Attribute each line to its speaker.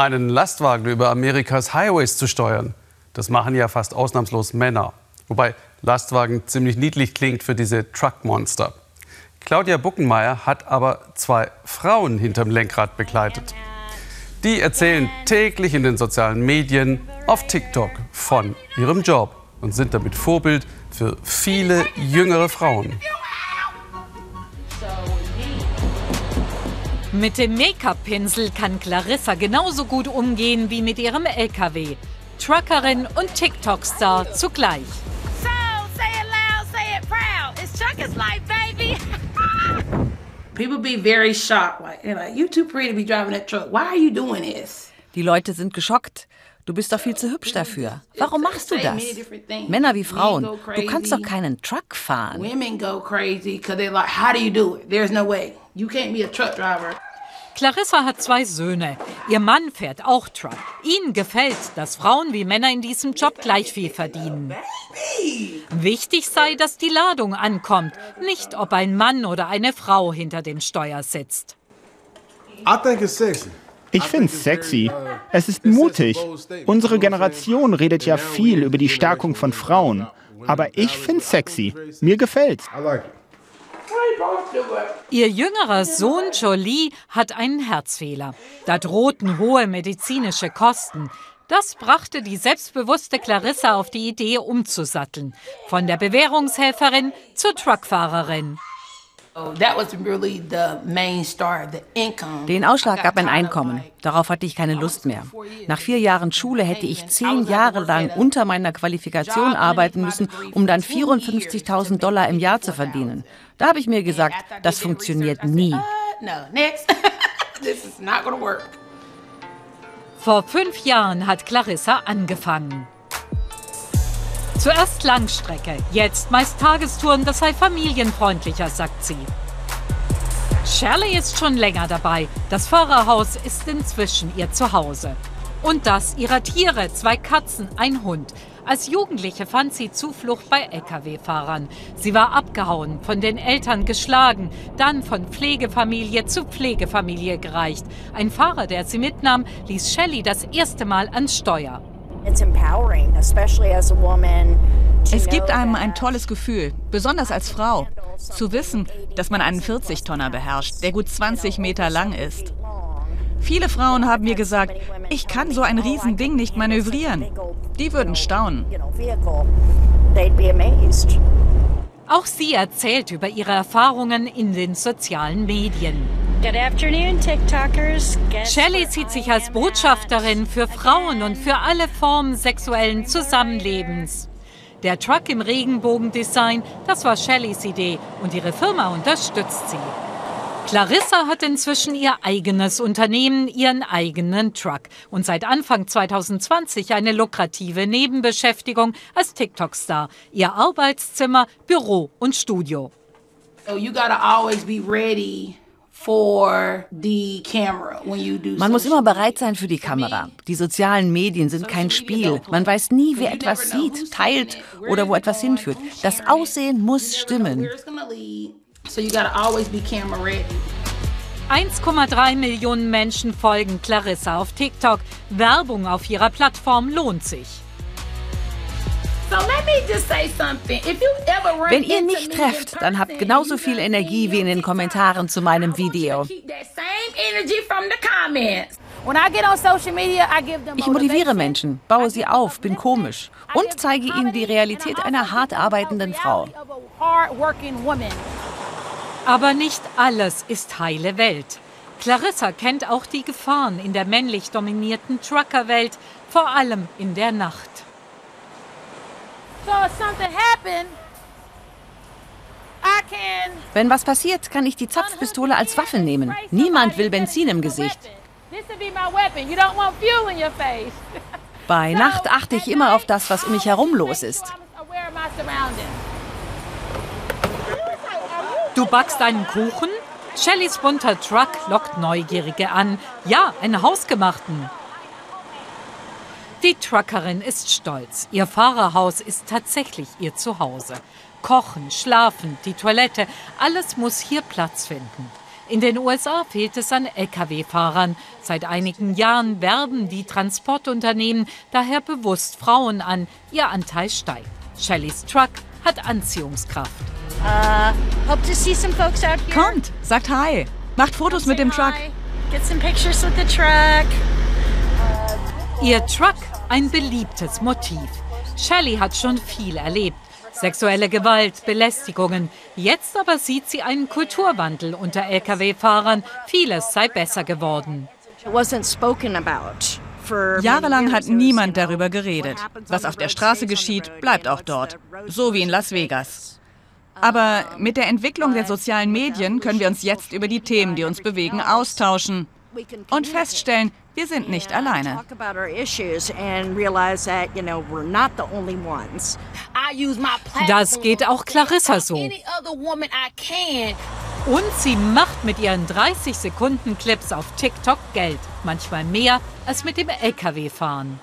Speaker 1: einen Lastwagen über Amerikas Highways zu steuern. Das machen ja fast ausnahmslos Männer. Wobei Lastwagen ziemlich niedlich klingt für diese Truckmonster. Claudia Buckenmeier hat aber zwei Frauen hinterm Lenkrad begleitet. Die erzählen täglich in den sozialen Medien, auf TikTok von ihrem Job und sind damit Vorbild für viele jüngere Frauen.
Speaker 2: Mit dem Make-up-Pinsel kann Clarissa genauso gut umgehen wie mit ihrem LKW. Truckerin und TikTok-Star zugleich.
Speaker 3: So, say it loud, say it proud. It's Trucker's Life, baby.
Speaker 4: People be very shocked. Like, they're like, you too pretty to be driving that truck. Why are you doing this?
Speaker 5: Die Leute sind geschockt. Du bist doch viel zu hübsch dafür. Warum machst du das? Männer wie Frauen. Du kannst doch keinen Truck fahren.
Speaker 4: Women go crazy because they're like, how do you do it? There's no way. You can't be a truck driver.
Speaker 2: Clarissa hat zwei Söhne. Ihr Mann fährt auch Truck. Ihnen gefällt, dass Frauen wie Männer in diesem Job gleich viel verdienen. Wichtig sei, dass die Ladung ankommt, nicht ob ein Mann oder eine Frau hinter dem Steuer sitzt.
Speaker 6: I think it's sexy.
Speaker 7: Ich finde es sexy. Es ist mutig. Unsere Generation redet ja viel über die Stärkung von Frauen. Aber ich finde es sexy. Mir gefällt's.
Speaker 2: Ihr jüngerer Sohn Jolie hat einen Herzfehler. Da drohten hohe medizinische Kosten. Das brachte die selbstbewusste Clarissa auf die Idee, umzusatteln. Von der Bewährungshelferin zur Truckfahrerin.
Speaker 5: Den Ausschlag gab ein Einkommen. Darauf hatte ich keine Lust mehr. Nach vier Jahren Schule hätte ich zehn Jahre lang unter meiner Qualifikation arbeiten müssen, um dann 54.000 Dollar im Jahr zu verdienen. Da habe ich mir gesagt, das funktioniert nie.
Speaker 4: Work.
Speaker 2: Vor fünf Jahren hat Clarissa angefangen. Zuerst Langstrecke, jetzt meist Tagestouren, das sei familienfreundlicher, sagt sie. Shirley ist schon länger dabei. Das Fahrerhaus ist inzwischen ihr Zuhause. Und das ihrer Tiere, zwei Katzen, ein Hund. Als Jugendliche fand sie Zuflucht bei Lkw-Fahrern. Sie war abgehauen, von den Eltern geschlagen, dann von Pflegefamilie zu Pflegefamilie gereicht. Ein Fahrer, der sie mitnahm, ließ Shelley das erste Mal ans Steuer.
Speaker 8: It's empowering, especially as a woman. to
Speaker 9: Es gibt einem ein tolles Gefühl, besonders als Frau, zu wissen, dass man einen 40-Tonner beherrscht, der gut 20 Meter lang ist. Viele Frauen haben mir gesagt, ich kann so ein Riesending nicht manövrieren. Die würden staunen.
Speaker 2: Auch sie erzählt über ihre Erfahrungen in den sozialen Medien.
Speaker 3: Good afternoon, TikTokers.
Speaker 2: Shelley sieht sich als Botschafterin für? Frauen und für alle Formen sexuellen Zusammenlebens. Der Truck im Regenbogendesign, das war Shelleys Idee und ihre Firma unterstützt sie. Clarissa hat inzwischen ihr eigenes Unternehmen, ihren eigenen Truck und seit Anfang 2020 eine lukrative Nebenbeschäftigung als TikTok-Star. Ihr Arbeitszimmer, Büro und Studio.
Speaker 4: So you gotta always be ready for the camera when you do
Speaker 5: Man muss immer bereit sein für die Kamera. Die sozialen Medien sind kein Spiel. Man weiß nie, wer etwas sieht, teilt oder wo etwas hinführt. Das Aussehen muss stimmen.
Speaker 4: Where it's gonna lead. So you gotta always be camera ready.
Speaker 2: 1,3 Millionen Menschen folgen Clarissa auf TikTok. Werbung auf ihrer Plattform lohnt sich.
Speaker 5: Wenn ihr mich
Speaker 4: me
Speaker 5: trefft, dann habt genauso viel
Speaker 4: you
Speaker 5: Energie wie in den
Speaker 4: on
Speaker 5: Kommentaren zu meinem Video.
Speaker 4: to keep that same energy from the comments. When I get on social media, I give them
Speaker 5: Ich motiviere. Menschen, baue sie auf, bin komisch und zeige ihnen die Realität einer hart arbeitenden Frau.
Speaker 2: Aber nicht alles ist heile Welt. Clarissa kennt auch die Gefahren in der männlich dominierten Truckerwelt, vor allem in der Nacht.
Speaker 5: Wenn was passiert, kann ich die Zapfpistole als Waffe nehmen. Niemand will Benzin im Gesicht.
Speaker 4: This would be my weapon. You don't want fuel in your face.
Speaker 5: Bei Nacht achte ich immer auf das, was um mich herum los ist.
Speaker 2: Du backst einen Kuchen? Shellys bunter Truck lockt Neugierige an. Ja, einen hausgemachten. Die Truckerin ist stolz. Ihr Fahrerhaus ist tatsächlich ihr Zuhause. Kochen, schlafen, die Toilette, alles muss hier Platz finden. In den USA fehlt es an Lkw-Fahrern. Seit einigen Jahren werben die Transportunternehmen daher bewusst Frauen an. Ihr Anteil steigt. Shellys Truck hat Anziehungskraft.
Speaker 8: Uh, hope to see some folks out here.
Speaker 9: Kommt, sagt Hi. Macht Fotos mit dem Truck.
Speaker 8: Get some pictures with the truck.
Speaker 2: Ihr Truck ein beliebtes Motiv. Shelley hat schon viel erlebt. Sexuelle Gewalt, Belästigungen. Jetzt aber sieht sie einen Kulturwandel unter Lkw-Fahrern. Vieles sei besser geworden.
Speaker 9: Jahrelang hat niemand darüber geredet. Was auf der Straße geschieht, bleibt auch dort. So wie in Las Vegas. Aber mit der Entwicklung der sozialen Medien können wir uns jetzt über die Themen, die uns bewegen, austauschen und feststellen, wir sind nicht alleine.
Speaker 2: Das geht auch Clarissa so. Und sie macht mit ihren 30 Sekunden Clips auf TikTok Geld. Manchmal mehr als mit dem Lkw-Fahren.